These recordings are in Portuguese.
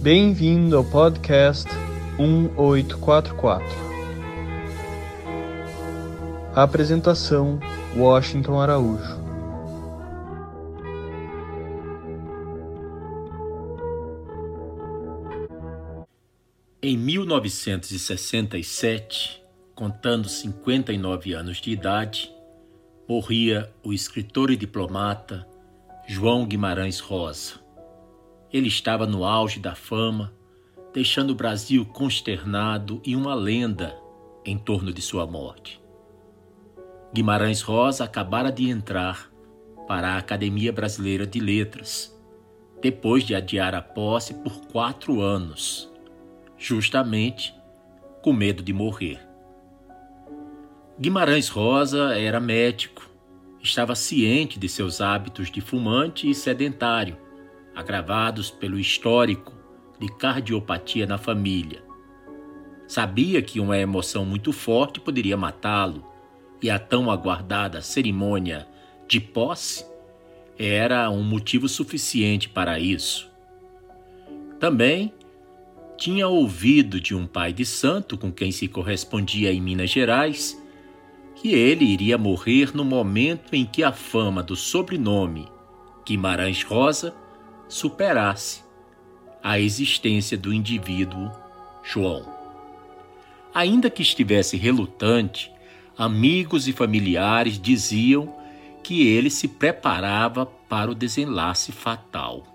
Bem-vindo ao podcast 1844. A apresentação: Washington Araújo. Em 1967, contando 59 anos de idade, morria o escritor e diplomata João Guimarães Rosa. Ele estava no auge da fama, deixando o Brasil consternado e uma lenda em torno de sua morte. Guimarães Rosa acabara de entrar para a Academia Brasileira de Letras, depois de adiar a posse por quatro anos, justamente com medo de morrer. Guimarães Rosa era médico, estava ciente de seus hábitos de fumante e sedentário, agravados pelo histórico de cardiopatia na família. Sabia que uma emoção muito forte poderia matá-lo, e a tão aguardada cerimônia de posse era um motivo suficiente para isso. Também tinha ouvido de um pai de santo com quem se correspondia em Minas Gerais que ele iria morrer no momento em que a fama do sobrenome Guimarães Rosa superasse a existência do indivíduo João. Ainda que estivesse relutante, amigos e familiares diziam que ele se preparava para o desenlace fatal.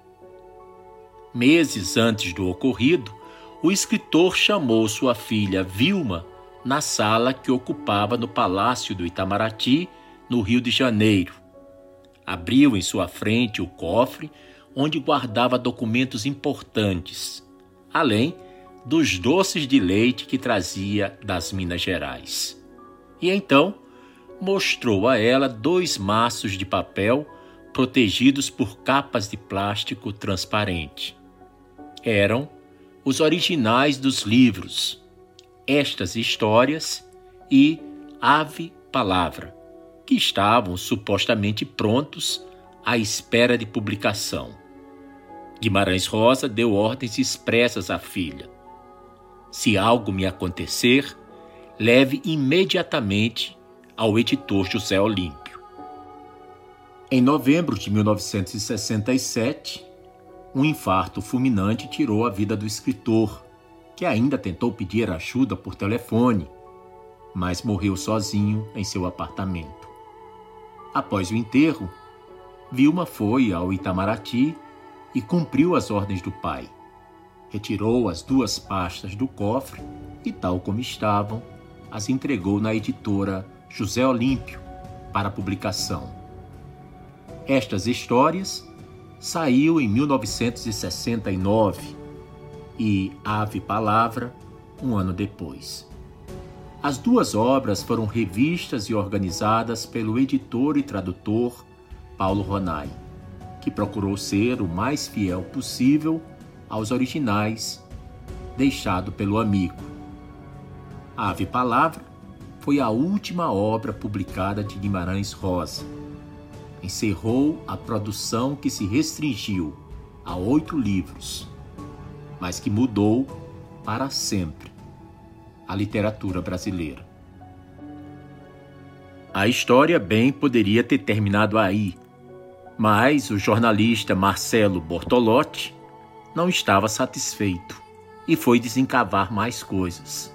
Meses antes do ocorrido, o escritor chamou sua filha Vilma na sala que ocupava no Palácio do Itamaraty, no Rio de Janeiro. Abriu em sua frente o cofre onde guardava documentos importantes, além dos doces de leite que trazia das Minas Gerais. E então mostrou a ela dois maços de papel protegidos por capas de plástico transparente. Eram os originais dos livros estas histórias e Ave Palavra, que estavam supostamente prontos à espera de publicação. Guimarães Rosa deu ordens expressas à filha: Se algo me acontecer, leve imediatamente ao editor José Olímpio. Em novembro de 1967, um infarto fulminante tirou a vida do escritor que ainda tentou pedir ajuda por telefone, mas morreu sozinho em seu apartamento. Após o enterro, Vilma foi ao Itamaraty e cumpriu as ordens do pai. Retirou as duas pastas do cofre e, tal como estavam, as entregou na editora José Olímpio para publicação. Estas histórias saiu em 1969 e Ave Palavra um ano depois. As duas obras foram revistas e organizadas pelo editor e tradutor Paulo Ronai, que procurou ser o mais fiel possível aos originais deixado pelo amigo. Ave Palavra foi a última obra publicada de Guimarães Rosa. Encerrou a produção que se restringiu a oito livros mas que mudou para sempre a literatura brasileira. A história bem poderia ter terminado aí, mas o jornalista Marcelo Bortolotti não estava satisfeito e foi desencavar mais coisas.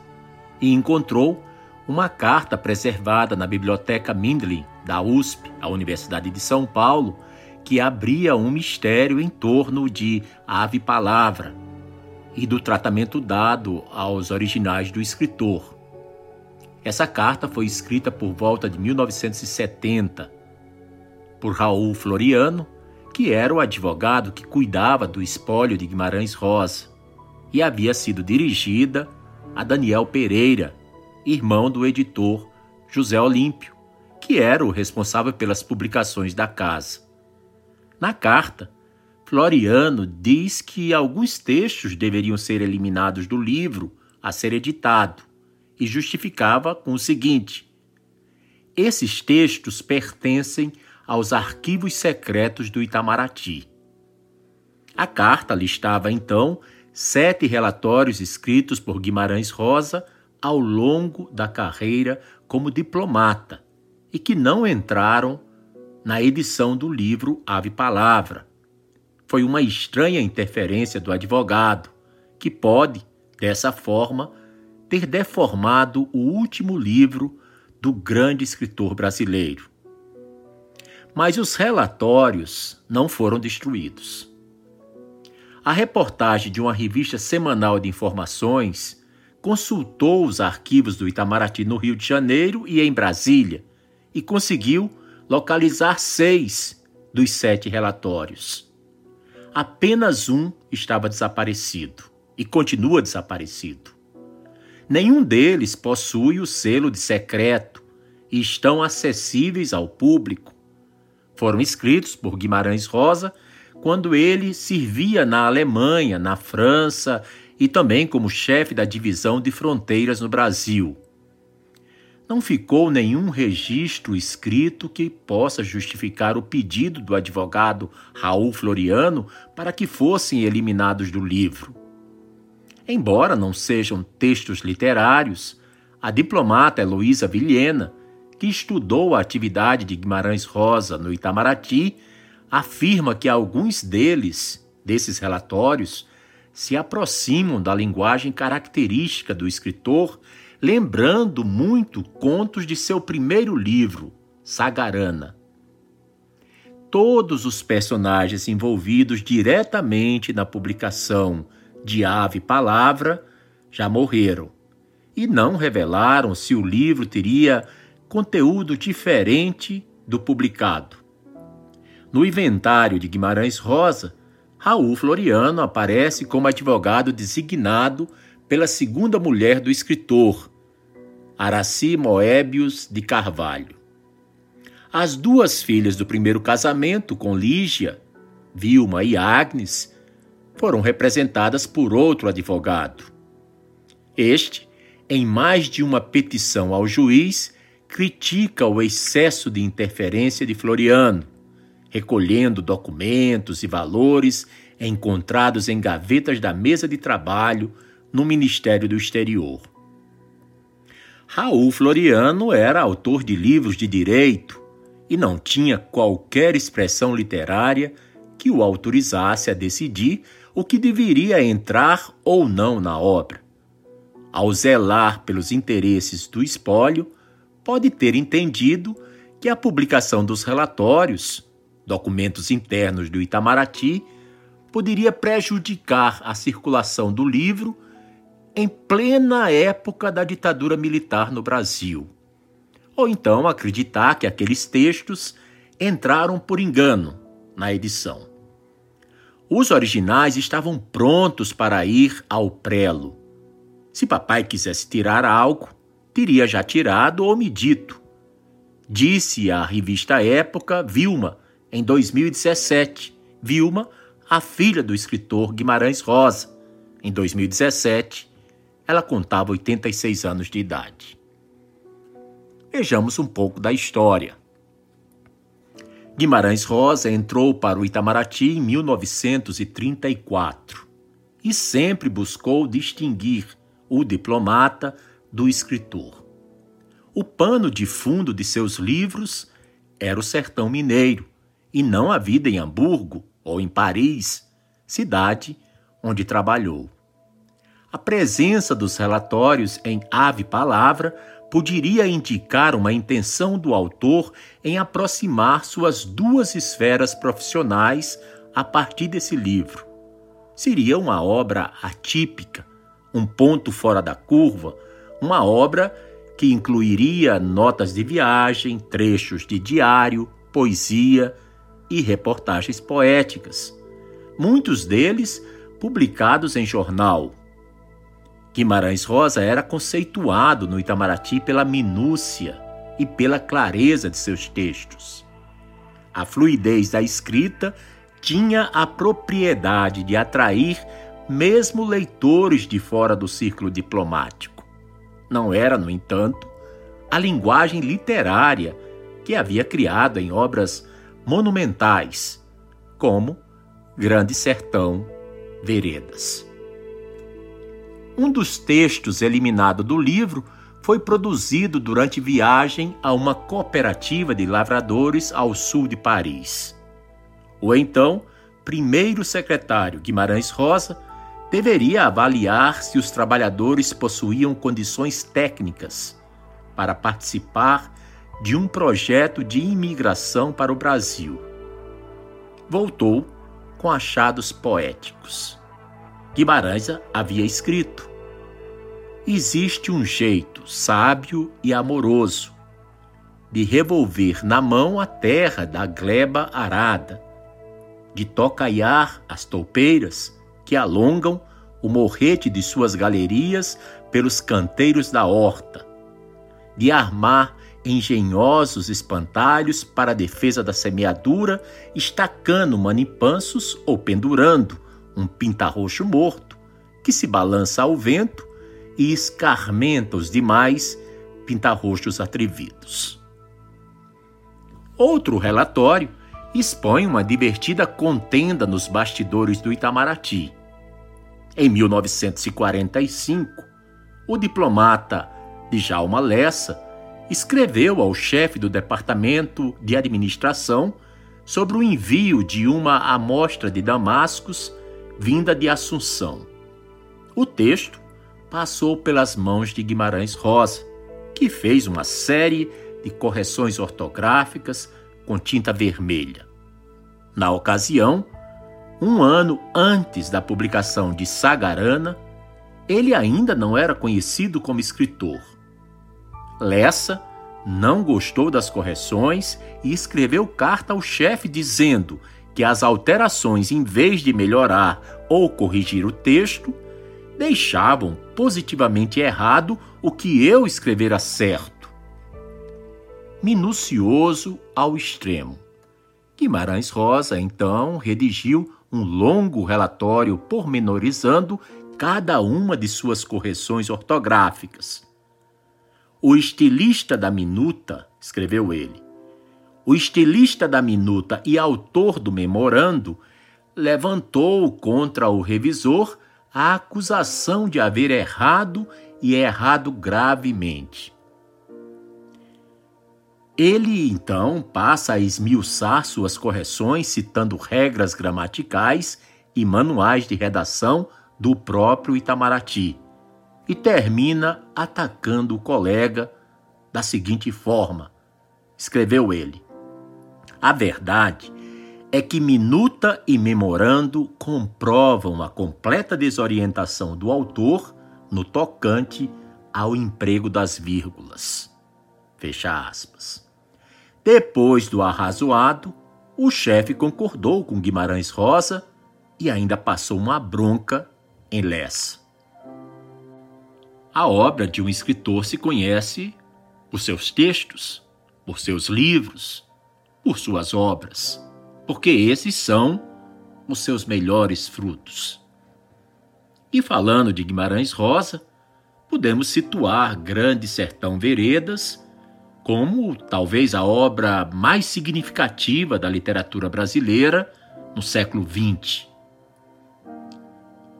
E encontrou uma carta preservada na Biblioteca Mindlin da USP, a Universidade de São Paulo, que abria um mistério em torno de Ave Palavra, e do tratamento dado aos originais do escritor. Essa carta foi escrita por volta de 1970 por Raul Floriano, que era o advogado que cuidava do espólio de Guimarães Rosa, e havia sido dirigida a Daniel Pereira, irmão do editor José Olímpio, que era o responsável pelas publicações da casa. Na carta, Floriano diz que alguns textos deveriam ser eliminados do livro a ser editado e justificava com o seguinte: esses textos pertencem aos arquivos secretos do Itamaraty. A carta listava então sete relatórios escritos por Guimarães Rosa ao longo da carreira como diplomata e que não entraram na edição do livro Ave Palavra. Foi uma estranha interferência do advogado, que pode, dessa forma, ter deformado o último livro do grande escritor brasileiro. Mas os relatórios não foram destruídos. A reportagem de uma revista semanal de informações consultou os arquivos do Itamaraty no Rio de Janeiro e em Brasília e conseguiu localizar seis dos sete relatórios. Apenas um estava desaparecido e continua desaparecido. Nenhum deles possui o selo de secreto e estão acessíveis ao público. Foram escritos por Guimarães Rosa quando ele servia na Alemanha, na França e também como chefe da divisão de fronteiras no Brasil. Não ficou nenhum registro escrito que possa justificar o pedido do advogado Raul Floriano para que fossem eliminados do livro. Embora não sejam textos literários, a diplomata Heloísa Vilhena, que estudou a atividade de Guimarães Rosa no Itamaraty, afirma que alguns deles, desses relatórios, se aproximam da linguagem característica do escritor, lembrando muito contos de seu primeiro livro, Sagarana. Todos os personagens envolvidos diretamente na publicação de Ave Palavra já morreram e não revelaram se o livro teria conteúdo diferente do publicado. No inventário de Guimarães Rosa, Raul Floriano aparece como advogado designado pela segunda mulher do escritor, Araci Moebius de Carvalho. As duas filhas do primeiro casamento com Lígia, Vilma e Agnes, foram representadas por outro advogado. Este, em mais de uma petição ao juiz, critica o excesso de interferência de Floriano, recolhendo documentos e valores encontrados em gavetas da mesa de trabalho no Ministério do Exterior. Raul Floriano era autor de livros de direito e não tinha qualquer expressão literária que o autorizasse a decidir o que deveria entrar ou não na obra. Ao zelar pelos interesses do espólio, pode ter entendido que a publicação dos relatórios, documentos internos do Itamaraty, poderia prejudicar a circulação do livro em plena época da ditadura militar no Brasil. Ou então acreditar que aqueles textos entraram por engano na edição. Os originais estavam prontos para ir ao prelo. Se papai quisesse tirar algo, teria já tirado ou me dito. Disse a revista Época Vilma, em 2017. Vilma, a filha do escritor Guimarães Rosa. Em 2017, ela contava 86 anos de idade. Vejamos um pouco da história. Guimarães Rosa entrou para o Itamaraty em 1934 e sempre buscou distinguir o diplomata do escritor. O pano de fundo de seus livros era o sertão mineiro e não a vida em Hamburgo ou em Paris, cidade onde trabalhou. A presença dos relatórios em Ave Palavra poderia indicar uma intenção do autor em aproximar suas duas esferas profissionais a partir desse livro. Seria uma obra atípica, um ponto fora da curva, uma obra que incluiria notas de viagem, trechos de diário, poesia e reportagens poéticas, muitos deles publicados em jornal, Guimarães Rosa era conceituado no Itamaraty pela minúcia e pela clareza de seus textos. A fluidez da escrita tinha a propriedade de atrair mesmo leitores de fora do círculo diplomático. Não era, no entanto, a linguagem literária que havia criado em obras monumentais, como Grande Sertão, Veredas. Um dos textos eliminado do livro foi produzido durante viagem a uma cooperativa de lavradores ao sul de Paris. O então primeiro secretário Guimarães Rosa deveria avaliar se os trabalhadores possuíam condições técnicas para participar de um projeto de imigração para o Brasil. Voltou com achados poéticos. Guimarães havia escrito: Existe um jeito sábio e amoroso de revolver na mão a terra da gleba arada, de tocaiar as toupeiras que alongam o morrete de suas galerias pelos canteiros da horta, de armar engenhosos espantalhos para a defesa da semeadura, estacando manipansos ou pendurando um pintarroxo morto que se balança ao vento e escarmenta os demais pintarroxos atrevidos. Outro relatório expõe uma divertida contenda nos bastidores do Itamaraty, em 1945, o diplomata Djalma Lessa escreveu ao chefe do Departamento de Administração sobre o envio de uma amostra de Damascus vinda de Assunção. O texto passou pelas mãos de Guimarães Rosa, que fez uma série de correções ortográficas com tinta vermelha. Na ocasião, um ano antes da publicação de Sagarana, ele ainda não era conhecido como escritor. Lessa não gostou das correções e escreveu carta ao chefe dizendo que as alterações, em vez de melhorar ou corrigir o texto, deixavam positivamente errado o que eu escrevera certo. Minucioso ao extremo. Guimarães Rosa, então, redigiu um longo relatório pormenorizando cada uma de suas correções ortográficas. O estilista da minuta, escreveu ele, o estilista da minuta e autor do memorando levantou contra o revisor a acusação de haver errado e errado gravemente. Ele então passa a esmiuçar suas correções citando regras gramaticais e manuais de redação do próprio Itamaraty e termina atacando o colega da seguinte forma: escreveu ele. A verdade é que minuta e memorando comprovam a completa desorientação do autor no tocante ao emprego das vírgulas. Fecha aspas. Depois do arrazoado, o chefe concordou com Guimarães Rosa e ainda passou uma bronca em Lessa. A obra de um escritor se conhece por seus textos, por seus livros, por suas obras, porque esses são os seus melhores frutos. E falando de Guimarães Rosa, podemos situar Grande Sertão Veredas como talvez a obra mais significativa da literatura brasileira no século XX.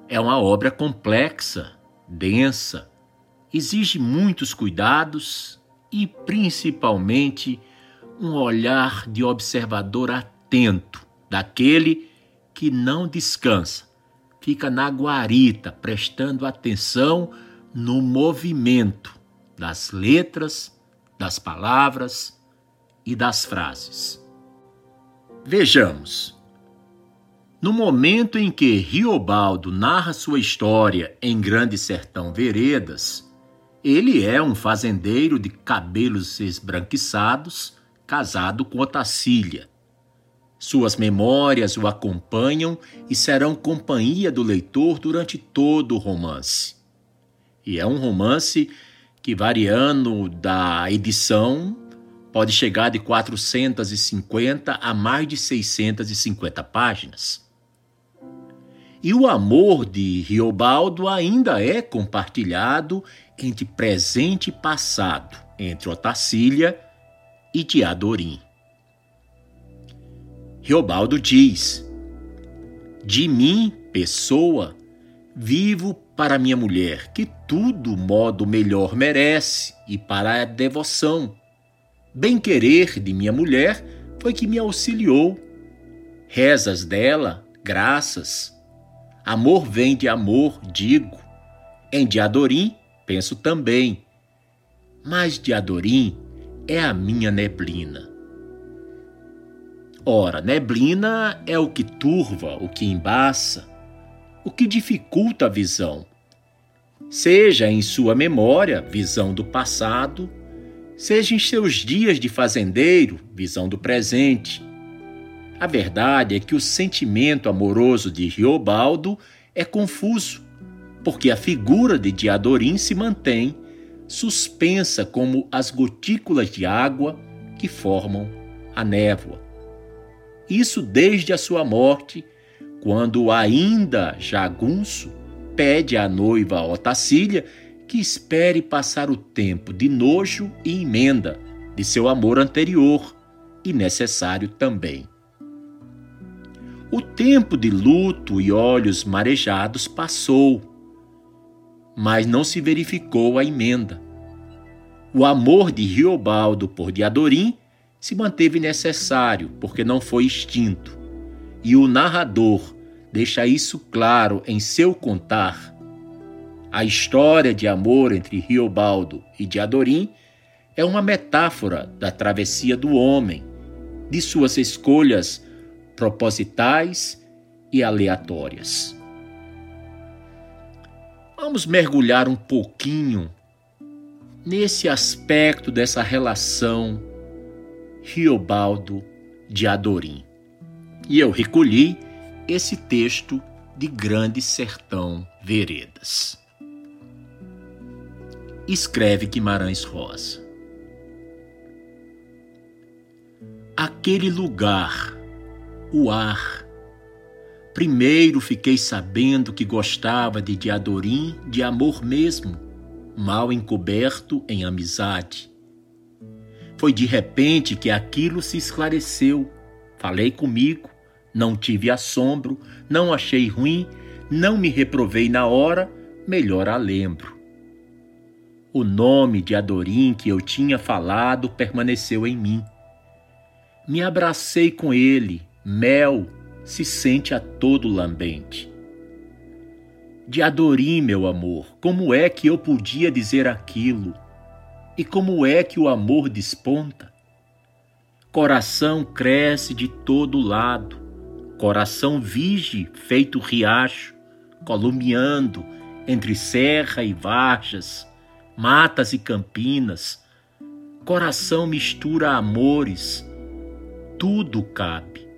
É uma obra complexa, densa, exige muitos cuidados e, principalmente, um olhar de observador atento, daquele que não descansa, fica na guarita, prestando atenção no movimento das letras das palavras e das frases. Vejamos. No momento em que Riobaldo narra sua história em Grande Sertão Veredas, ele é um fazendeiro de cabelos esbranquiçados, casado com Otacília. Suas memórias o acompanham e serão companhia do leitor durante todo o romance. E é um romance que variando da edição pode chegar de 450 a mais de 650 páginas. E o amor de Riobaldo ainda é compartilhado entre presente e passado, entre Otacília e Teodorim. Riobaldo diz: De mim, pessoa, vivo para minha mulher, que tudo modo melhor merece, e para a devoção. Bem-querer de minha mulher foi que me auxiliou. Rezas dela, graças. Amor vem de amor, digo. Em Diadorim, penso também. Mas Diadorim é a minha neblina. Ora, neblina é o que turva, o que embaça, o que dificulta a visão. Seja em sua memória, visão do passado, seja em seus dias de fazendeiro, visão do presente. A verdade é que o sentimento amoroso de Riobaldo é confuso, porque a figura de Diadorim se mantém suspensa como as gotículas de água que formam a névoa. Isso desde a sua morte, quando ainda jagunço pede à noiva Otacília que espere passar o tempo de nojo e emenda de seu amor anterior e necessário também. O tempo de luto e olhos marejados passou, mas não se verificou a emenda. O amor de Riobaldo por Diadorim se manteve necessário, porque não foi extinto. E o narrador deixa isso claro em seu contar. A história de amor entre Riobaldo e Diadorim é uma metáfora da travessia do homem, de suas escolhas propositais e aleatórias. Vamos mergulhar um pouquinho nesse aspecto dessa relação Riobaldo de Adorim. E eu recolhi esse texto de Grande Sertão Veredas. Escreve Guimarães Rosa. Aquele lugar, o ar. Primeiro fiquei sabendo que gostava de Diadorim de amor mesmo, mal encoberto em amizade foi de repente que aquilo se esclareceu. Falei comigo, não tive assombro, não achei ruim, não me reprovei na hora, melhor a lembro. O nome de Adorim que eu tinha falado permaneceu em mim. Me abracei com ele, mel se sente a todo lambente. De Adorim, meu amor, como é que eu podia dizer aquilo? E como é que o amor desponta? Coração cresce de todo lado, coração vige feito riacho, columiando entre serra e varjas, matas e campinas. Coração mistura amores, tudo cabe.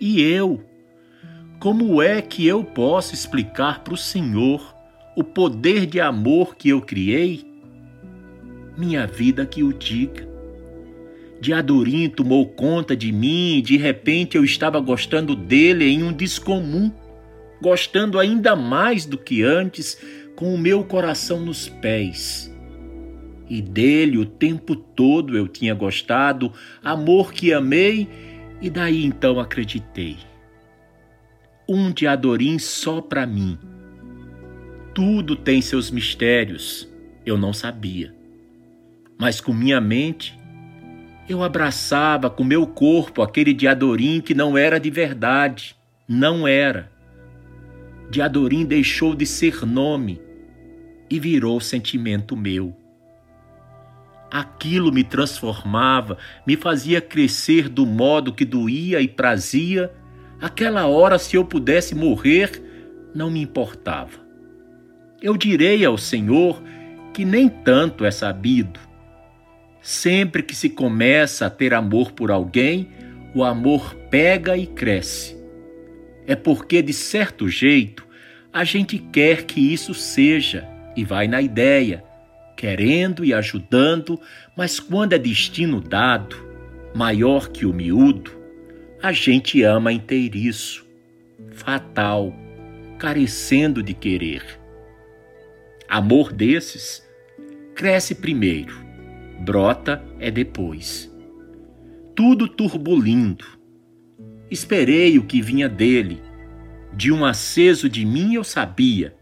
E eu, como é que eu posso explicar para o Senhor o poder de amor que eu criei? minha vida que o diga. Diadorim tomou conta de mim e de repente eu estava gostando dele em um descomum, gostando ainda mais do que antes, com o meu coração nos pés. E dele o tempo todo eu tinha gostado, amor que amei, e daí então acreditei. Um Diadorim só para mim. Tudo tem seus mistérios, eu não sabia mas com minha mente eu abraçava com meu corpo aquele Diadorim que não era de verdade, não era. Diadorim deixou de ser nome e virou sentimento meu. Aquilo me transformava, me fazia crescer do modo que doía e prazia. Aquela hora, se eu pudesse morrer, não me importava. Eu direi ao Senhor que nem tanto é sabido, Sempre que se começa a ter amor por alguém, o amor pega e cresce. É porque, de certo jeito, a gente quer que isso seja e vai na ideia, querendo e ajudando, mas quando é destino dado, maior que o miúdo, a gente ama inteiriço, fatal, carecendo de querer. Amor desses cresce primeiro brota é depois. Tudo turbulindo. Esperei o que vinha dele. De um aceso de mim eu sabia.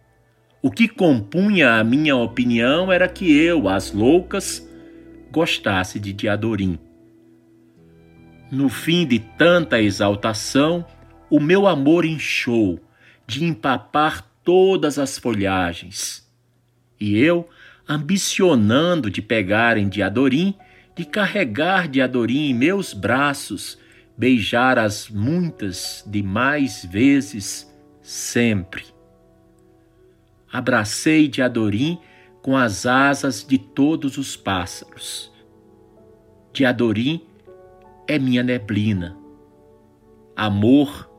O que compunha a minha opinião era que eu, as loucas, gostasse de Diadorim. No fim de tanta exaltação, o meu amor inchou de empapar todas as folhagens. E eu, ambicionando de pegar em Diadorim, de carregar Diadorim em meus braços, beijar as muitas demais vezes, sempre. Abracei Diadorim com as asas de todos os pássaros. Diadorim é minha neblina. Amor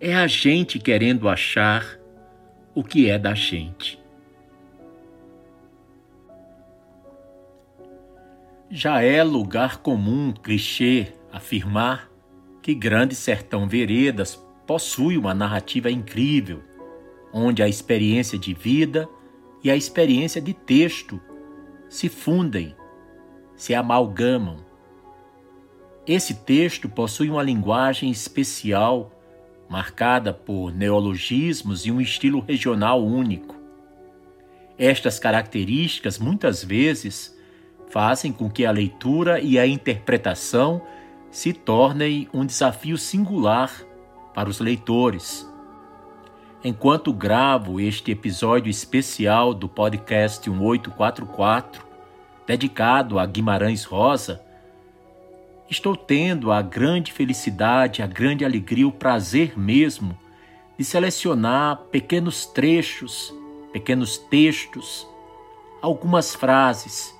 é a gente querendo achar o que é da gente. Já é lugar comum, clichê, afirmar que Grande Sertão Veredas possui uma narrativa incrível, onde a experiência de vida e a experiência de texto se fundem, se amalgamam. Esse texto possui uma linguagem especial marcada por neologismos e um estilo regional único. Estas características muitas vezes fazem com que a leitura e a interpretação se tornem um desafio singular para os leitores. Enquanto gravo este episódio especial do podcast 1844, dedicado a Guimarães Rosa, estou tendo a grande felicidade, a grande alegria, o prazer mesmo de selecionar pequenos trechos, pequenos textos, algumas frases,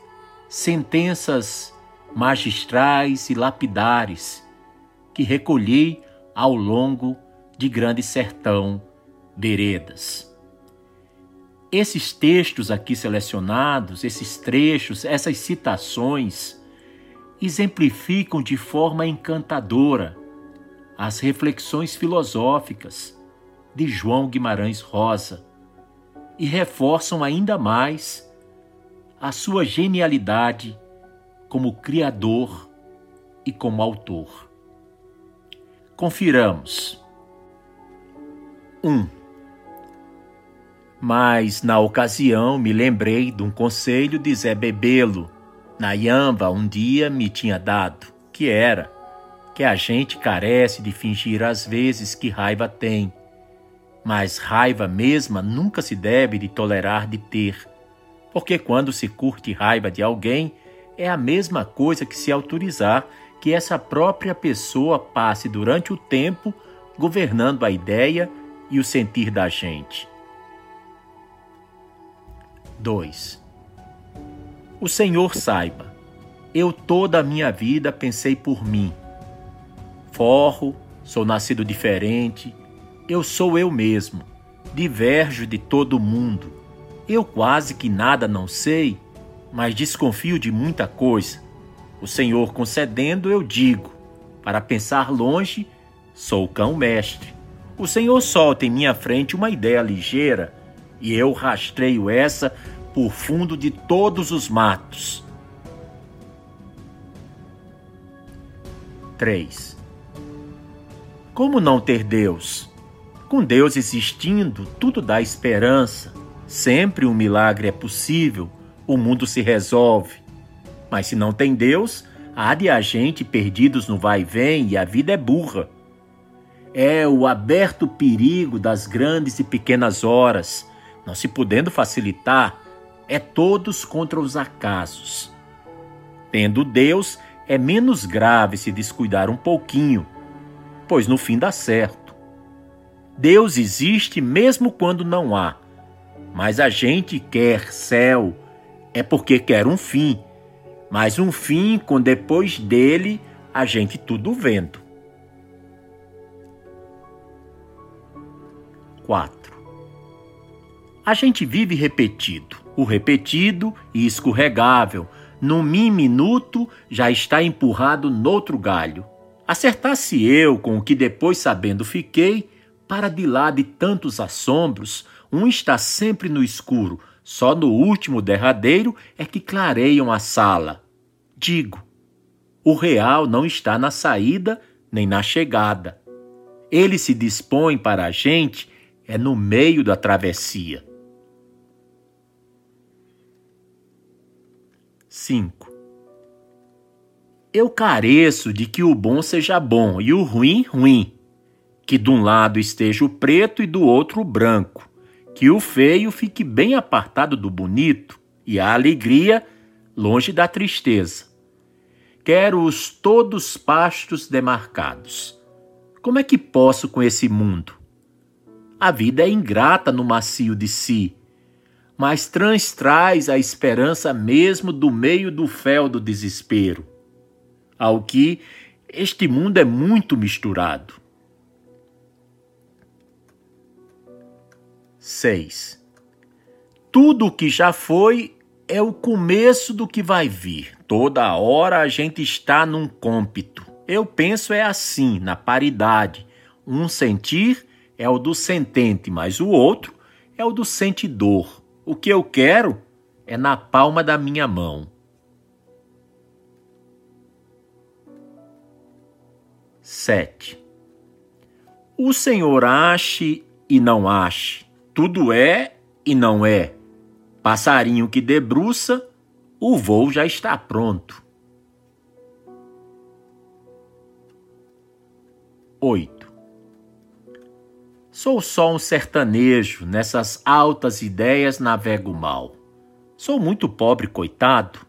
sentenças magistrais e lapidares que recolhi ao longo de Grande Sertão Veredas. Esses textos aqui selecionados, esses trechos, essas citações, exemplificam de forma encantadora as reflexões filosóficas de João Guimarães Rosa e reforçam ainda mais a sua genialidade como criador e como autor. Confiramos. 1. Um, mas na ocasião me lembrei de um conselho de Zé Bebelo Nayamba um dia me tinha dado, que era que a gente carece de fingir às vezes que raiva tem, mas raiva mesma nunca se deve de tolerar de ter, porque quando se curte raiva de alguém, é a mesma coisa que se autorizar que essa própria pessoa passe durante o tempo governando a ideia e o sentir da gente. 2. O Senhor saiba, eu toda a minha vida pensei por mim. Forro, sou nascido diferente, eu sou eu mesmo, diverjo de todo mundo. Eu quase que nada não sei, mas desconfio de muita coisa. O Senhor concedendo, eu digo, para pensar longe, sou cão mestre. O Senhor solta em minha frente uma ideia ligeira, e eu rastreio essa por fundo de todos os matos. 3. Como não ter Deus? Com Deus existindo, tudo dá esperança. Sempre um milagre é possível, o mundo se resolve. Mas se não tem Deus, há de a gente perdidos no vai e vem e a vida é burra. É o aberto perigo das grandes e pequenas horas, não se podendo facilitar, é todos contra os acasos. Tendo Deus, é menos grave se descuidar um pouquinho, pois no fim dá certo. Deus existe mesmo quando não há, mas a gente quer céu, é porque quer um fim, mas um fim com depois dele a gente tudo vendo. 4. A gente vive repetido o repetido e escorregável, num minuto já está empurrado noutro galho. Acertasse eu com o que depois sabendo fiquei, para de lá de tantos assombros, um está sempre no escuro, só no último derradeiro é que clareiam a sala. Digo, o real não está na saída nem na chegada. Ele se dispõe para a gente é no meio da travessia. 5. Eu careço de que o bom seja bom e o ruim, ruim, que de um lado esteja o preto e do outro o branco que o feio fique bem apartado do bonito e a alegria longe da tristeza. Quero-os todos pastos demarcados. Como é que posso com esse mundo? A vida é ingrata no macio de si, mas transtraz a esperança mesmo do meio do fel do desespero ao que este mundo é muito misturado. 6. Tudo o que já foi é o começo do que vai vir. Toda hora a gente está num cômpito. Eu penso é assim, na paridade. Um sentir é o do sentente, mas o outro é o do sentidor. O que eu quero é na palma da minha mão. 7. O Senhor ache e não ache, tudo é e não é. Passarinho que debruça, o voo já está pronto. 8. Sou só um sertanejo, nessas altas ideias navego mal. Sou muito pobre, coitado.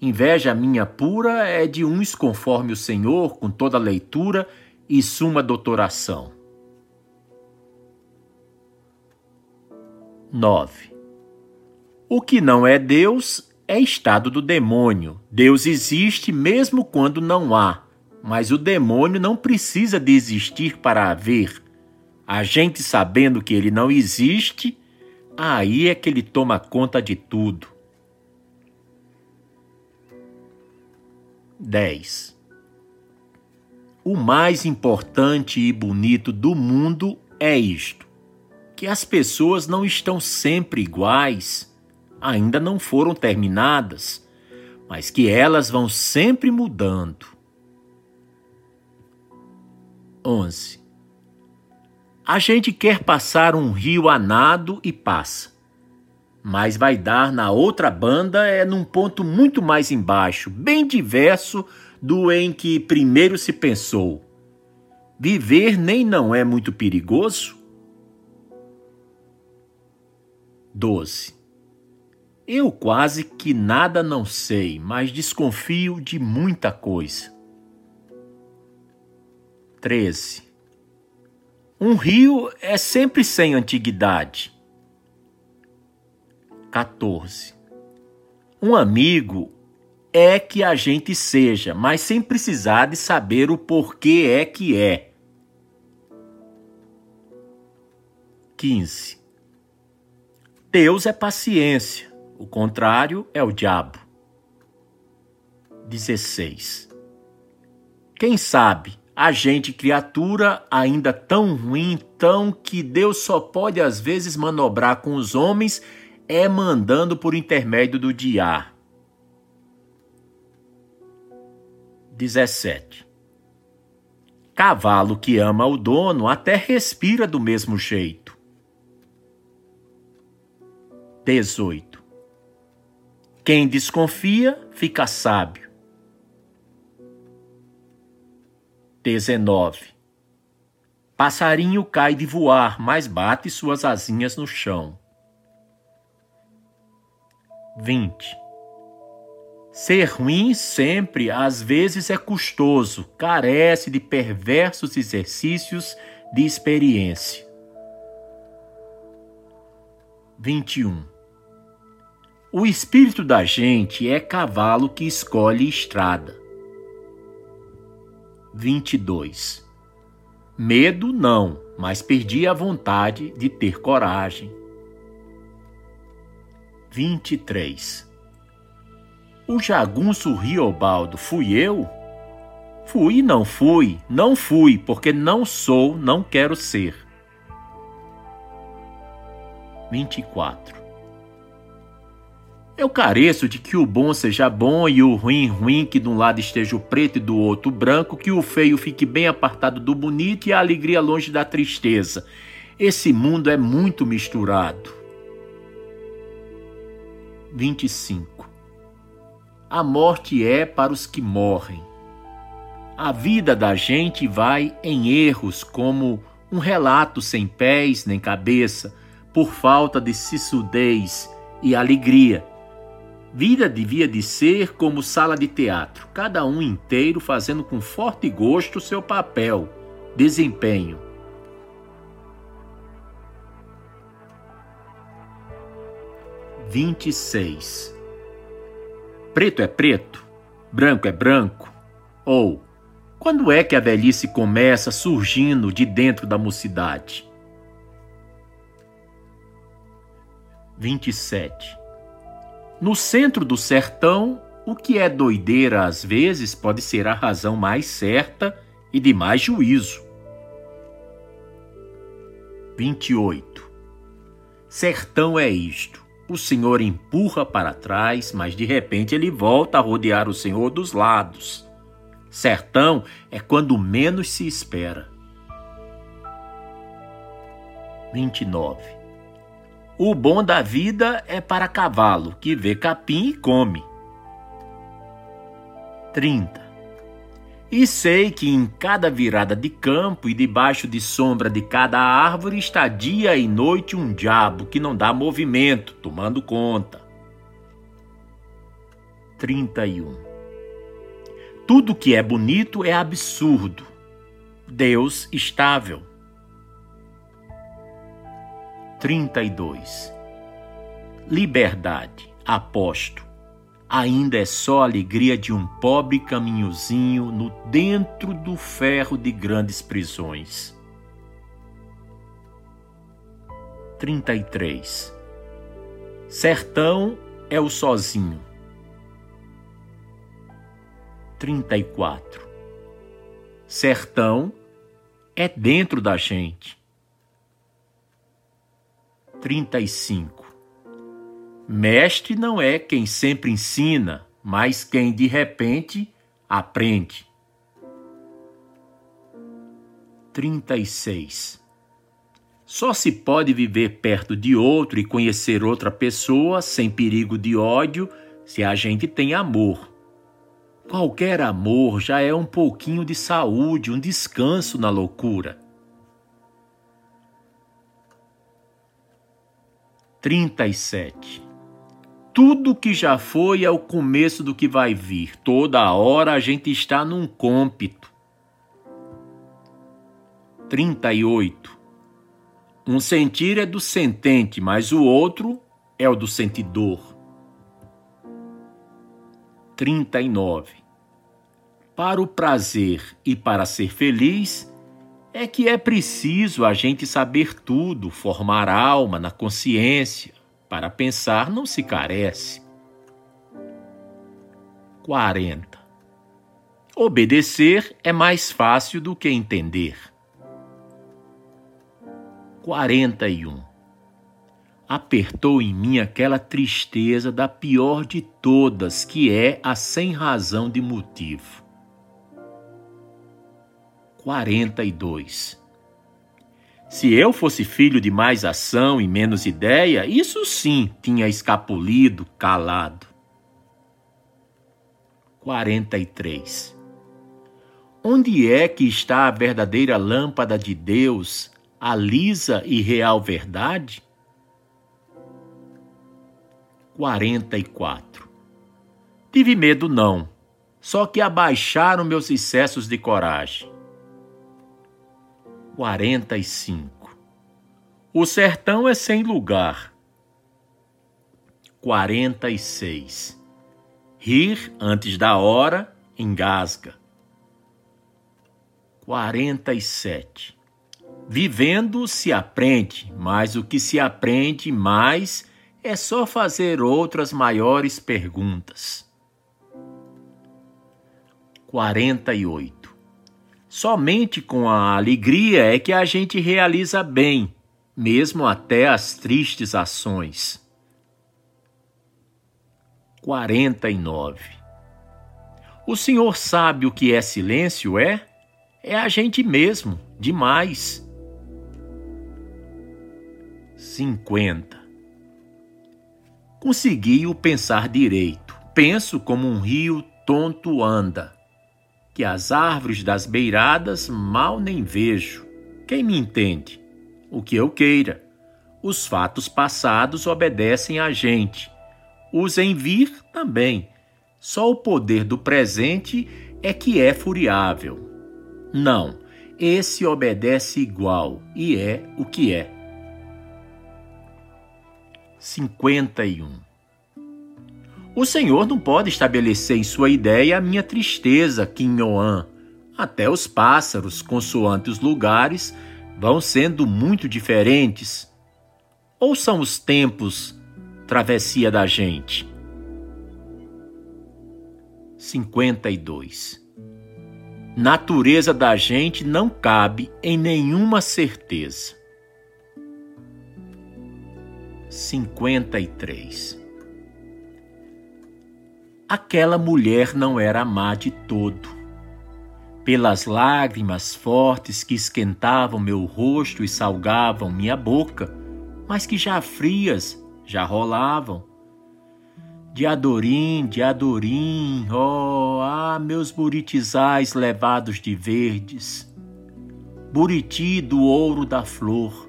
Inveja minha pura é de uns conforme o Senhor, com toda leitura e suma doutoração. 9. O que não é Deus é estado do demônio. Deus existe mesmo quando não há, mas o demônio não precisa de existir para haver. A gente sabendo que ele não existe, aí é que ele toma conta de tudo. 10. O mais importante e bonito do mundo é isto: que as pessoas não estão sempre iguais, ainda não foram terminadas, mas que elas vão sempre mudando. 11. A gente quer passar um rio a nado e passa mas vai dar na outra banda é num ponto muito mais embaixo, bem diverso do em que primeiro se pensou. Viver nem não é muito perigoso? 12. Eu quase que nada não sei, mas desconfio de muita coisa. 13. Um rio é sempre sem antiguidade 14. Um amigo é que a gente seja, mas sem precisar de saber o porquê é que é. 15. Deus é paciência, o contrário é o diabo. 16. Quem sabe a gente, criatura, ainda tão ruim, tão que Deus só pode às vezes manobrar com os homens é mandando por intermédio do diá. 17. Cavalo que ama o dono até respira do mesmo jeito. 18. Quem desconfia fica sábio. 19. Passarinho cai de voar, mas bate suas asinhas no chão. 20. Ser ruim sempre, às vezes, é custoso, carece de perversos exercícios de experiência. 21. O espírito da gente é cavalo que escolhe estrada. 22. Medo não, mas perdi a vontade de ter coragem. 23. O jagunço Riobaldo fui eu? Fui, não fui, não fui, porque não sou, não quero ser. 24. Eu careço de que o bom seja bom e o ruim ruim, que de um lado esteja o preto e do outro o branco, que o feio fique bem apartado do bonito e a alegria longe da tristeza. Esse mundo é muito misturado. 25. a morte é para os que morrem. A vida da gente vai em erros como um relato sem pés nem cabeça, por falta de sissudez e alegria. Vida devia de ser como sala de teatro, cada um inteiro fazendo com forte gosto seu papel, desempenho. Vinte e seis. Preto é preto, branco é branco, ou quando é que a velhice começa surgindo de dentro da mocidade? 27. No centro do sertão, o que é doideira às vezes pode ser a razão mais certa e de mais juízo. 28. Sertão é isto. O Senhor empurra para trás, mas de repente ele volta a rodear o Senhor dos lados. Sertão é quando menos se espera. 29. O bom da vida é para cavalo, que vê capim e come. 30. E sei que em cada virada de campo e debaixo de sombra de cada árvore está dia e noite um diabo que não dá movimento, tomando conta. 31. Tudo que é bonito é absurdo. Deus estável. 32. Liberdade, aposto. Ainda é só a alegria de um pobre caminhozinho no dentro do ferro de grandes prisões. 33. Sertão é o sozinho 34. Sertão é dentro da gente. 35. Mestre não é quem sempre ensina, mas quem de repente aprende. 36. Só se pode viver perto de outro e conhecer outra pessoa sem perigo de ódio se a gente tem amor. Qualquer amor já é um pouquinho de saúde, um descanso na loucura. 37. Tudo que já foi é o começo do que vai vir. Toda hora a gente está num cômpito. 38. Um sentir é do sentente, mas o outro é o do sentidor. 39. Para o prazer e para ser feliz, é que é preciso a gente saber tudo, formar alma na consciência. Para pensar não se carece. 40. Obedecer é mais fácil do que entender. 41 apertou em mim aquela tristeza da pior de todas, que é a sem razão de motivo. 42. Se eu fosse filho de mais ação e menos ideia, isso sim tinha escapulido, calado. 43. Onde é que está a verdadeira lâmpada de Deus, a lisa e real verdade? 44. Tive medo, não, só que abaixaram meus excessos de coragem. 45. O sertão é sem lugar. 46. Rir antes da hora engasga. 47. Vivendo se aprende, mas o que se aprende mais é só fazer outras maiores perguntas. 48. Somente com a alegria é que a gente realiza bem, mesmo até as tristes ações. 49. O Senhor sabe o que é silêncio, é? É a gente mesmo, demais. 50 conseguiu pensar direito. penso como um rio tonto anda, que as árvores das beiradas mal nem vejo. Quem me entende? O que eu queira. Os fatos passados obedecem a gente. Os em vir também. Só o poder do presente é que é furiável. Não, esse obedece igual e é o que é. 51. O Senhor não pode estabelecer em sua ideia a minha tristeza, Quinhoan. Até os pássaros, consoante os lugares, vão sendo muito diferentes. Ou são os tempos travessia da gente? 52. Natureza da gente não cabe em nenhuma certeza. 53. Aquela mulher não era má de todo. Pelas lágrimas fortes que esquentavam meu rosto e salgavam minha boca, mas que já frias já rolavam. De Adorim, de Adorim, oh, ah, meus buritizais levados de verdes, Buriti do ouro da flor,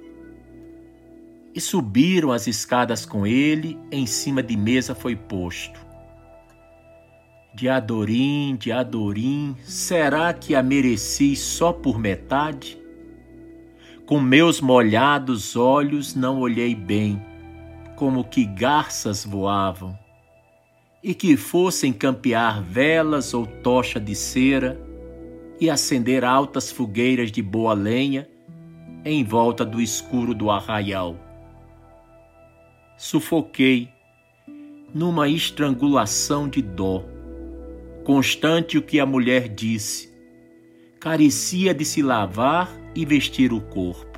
e subiram as escadas com ele, em cima de mesa foi posto. De Adorim, de Adorim, será que a mereci só por metade? Com meus molhados olhos não olhei bem, como que garças voavam, e que fossem campear velas ou tocha de cera e acender altas fogueiras de boa lenha em volta do escuro do arraial sufoquei numa estrangulação de dó. Constante o que a mulher disse, carecia de se lavar e vestir o corpo.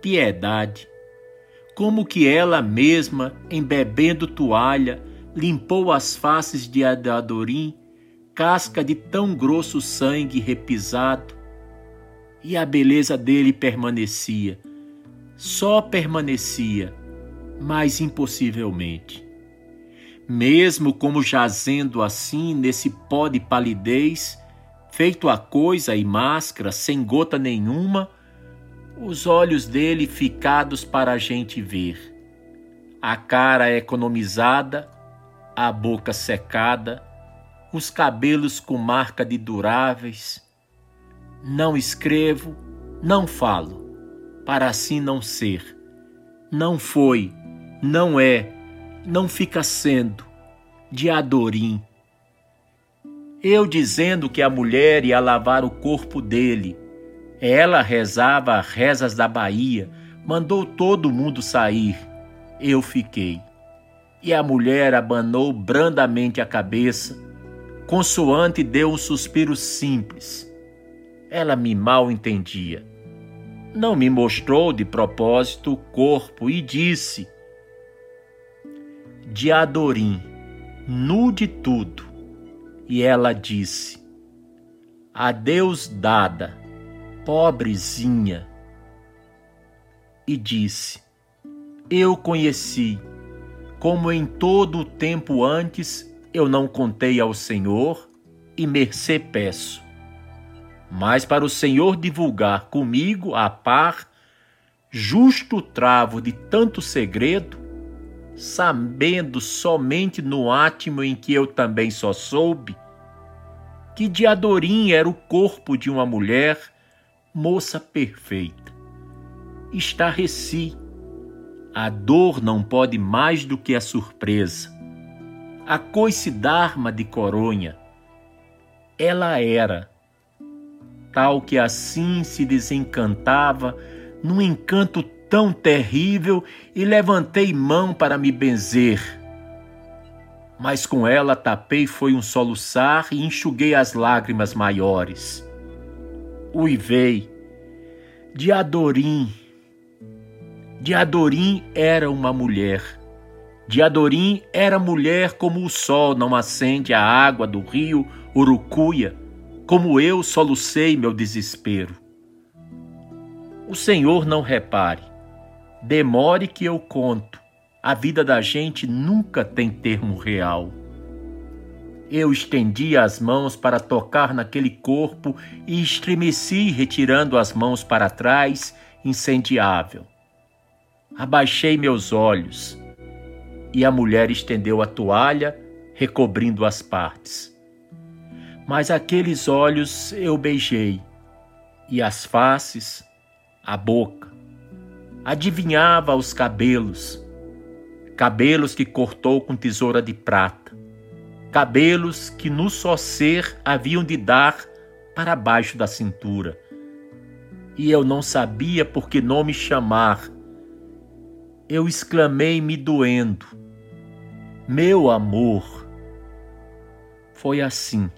Piedade, como que ela mesma, embebendo toalha, limpou as faces de Adadorim, casca de tão grosso sangue repisado, e a beleza dele permanecia, só permanecia mas impossivelmente. Mesmo como jazendo assim nesse pó de palidez, feito a coisa e máscara, sem gota nenhuma, os olhos dele ficados para a gente ver. A cara economizada, a boca secada, os cabelos com marca de duráveis. Não escrevo, não falo, para assim não ser. Não foi não é, não fica sendo, de Adorim. Eu dizendo que a mulher ia lavar o corpo dele. Ela rezava rezas da Bahia, mandou todo mundo sair. Eu fiquei. E a mulher abanou brandamente a cabeça, consoante deu um suspiro simples. Ela me mal entendia. Não me mostrou de propósito o corpo e disse: de Adorim, nu de tudo. E ela disse: Adeus dada, pobrezinha. E disse: Eu conheci, como em todo o tempo antes eu não contei ao Senhor, e mercê peço. Mas para o Senhor divulgar comigo a par, justo travo de tanto segredo, sabendo somente no átimo em que eu também só soube, que de Adorim era o corpo de uma mulher, moça perfeita. Estarreci. A dor não pode mais do que a surpresa. A coice d'arma de coronha. Ela era, tal que assim se desencantava num encanto tão terrível e levantei mão para me benzer. Mas com ela tapei foi um soluçar e enxuguei as lágrimas maiores. Uivei. De Adorim. De Adorim era uma mulher. De Adorim era mulher como o sol não acende a água do rio Urucuia, como eu solucei meu desespero. O Senhor não repare Demore que eu conto. A vida da gente nunca tem termo real. Eu estendi as mãos para tocar naquele corpo e estremeci, retirando as mãos para trás, incendiável. Abaixei meus olhos e a mulher estendeu a toalha, recobrindo as partes. Mas aqueles olhos eu beijei, e as faces, a boca. Adivinhava os cabelos, cabelos que cortou com tesoura de prata cabelos que no só ser haviam de dar para baixo da cintura. E eu não sabia por que nome chamar. Eu exclamei me doendo. Meu amor. Foi assim.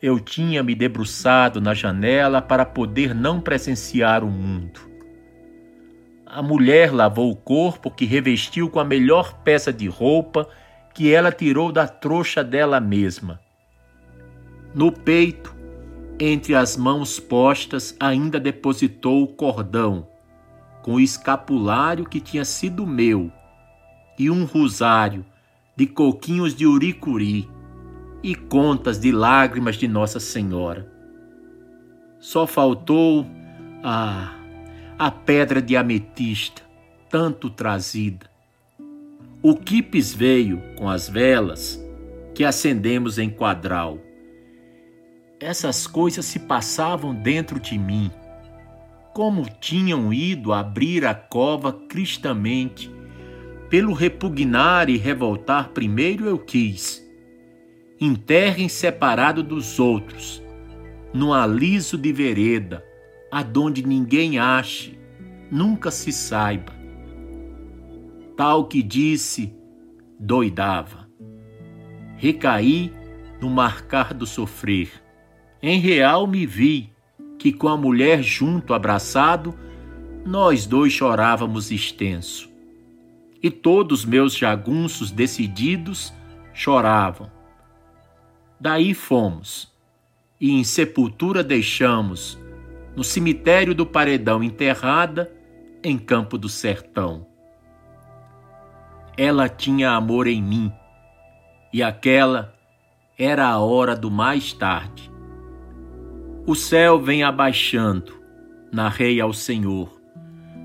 Eu tinha me debruçado na janela para poder não presenciar o mundo. A mulher lavou o corpo que revestiu com a melhor peça de roupa que ela tirou da trouxa dela mesma. No peito, entre as mãos postas, ainda depositou o cordão, com o escapulário que tinha sido meu, e um rosário de coquinhos de uricuri e contas de lágrimas de Nossa Senhora. Só faltou a, a pedra de ametista, tanto trazida. O quipes veio com as velas que acendemos em quadral. Essas coisas se passavam dentro de mim, como tinham ido abrir a cova cristamente. Pelo repugnar e revoltar primeiro eu quis. Enterrem separado dos outros, no aliso de vereda, adonde ninguém ache, nunca se saiba tal que disse, doidava. Recaí no marcar do sofrer. Em real me vi que com a mulher junto abraçado, nós dois chorávamos extenso. E todos meus jagunços decididos choravam. Daí fomos, e em sepultura deixamos, no cemitério do paredão enterrada, em campo do sertão ela tinha amor em mim, e aquela era a hora do mais tarde. O céu vem abaixando, narrei ao Senhor.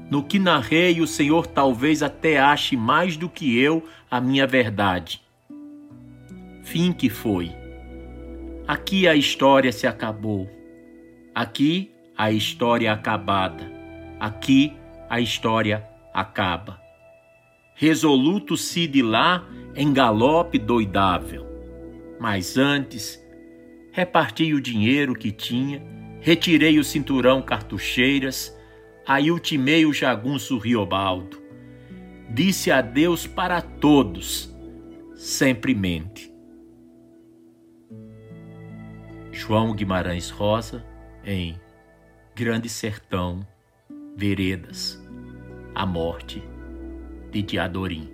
No que narrei, o Senhor talvez até ache mais do que eu a minha verdade. Fim que foi. Aqui a história se acabou. Aqui a história acabada. Aqui a história acaba resoluto se de lá em galope doidável. Mas antes, reparti o dinheiro que tinha, retirei o cinturão cartucheiras, aí ultimei o jagunço Riobaldo. Disse adeus para todos, sempremente. João Guimarães Rosa, em Grande Sertão, Veredas, a Morte de Diadorim.